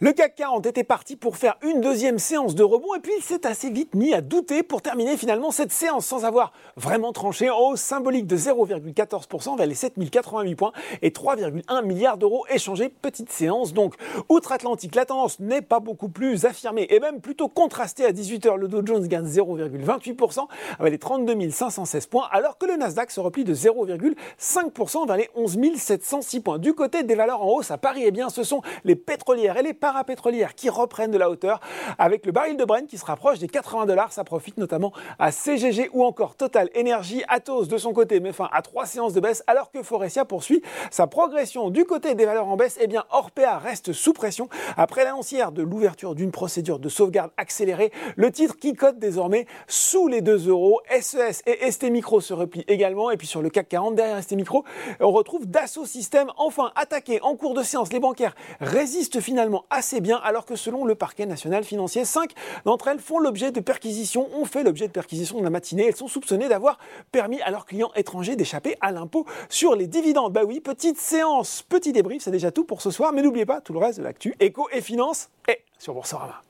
Le CAC 40 était parti pour faire une deuxième séance de rebond et puis il s'est assez vite mis à douter pour terminer finalement cette séance sans avoir vraiment tranché en hausse symbolique de 0,14% vers les 7088 points et 3,1 milliards d'euros échangés. Petite séance donc. Outre-Atlantique, la tendance n'est pas beaucoup plus affirmée et même plutôt contrastée à 18h. Le Dow Jones gagne 0,28% avec les 32 516 points alors que le Nasdaq se replie de 0,5% vers les 11 706 points. Du côté des valeurs en hausse à Paris, eh bien ce sont les pétrolières et les parapétrolières qui reprennent de la hauteur avec le baril de Brent qui se rapproche des 80 dollars. Ça profite notamment à CGG ou encore Total Energy. Atos de son côté met fin à trois séances de baisse alors que Forestia poursuit sa progression. Du côté des valeurs en baisse, eh bien Orpea reste sous pression après l'annoncière de l'ouverture d'une procédure de sauvegarde accélérée. Le titre qui cote désormais sous les 2 euros. SES e et ST Micro se replient également. Et puis sur le CAC 40, derrière ST Micro, on retrouve Dassault Systèmes enfin attaqué en cours de séance. Les bancaires résistent finalement assez bien, alors que selon le parquet national financier, 5 d'entre elles font l'objet de perquisitions, ont fait l'objet de perquisitions de la matinée. Elles sont soupçonnées d'avoir permis à leurs clients étrangers d'échapper à l'impôt sur les dividendes. Bah oui, petite séance, petit débrief, c'est déjà tout pour ce soir, mais n'oubliez pas tout le reste de l'actu éco et finance est sur Boursorama.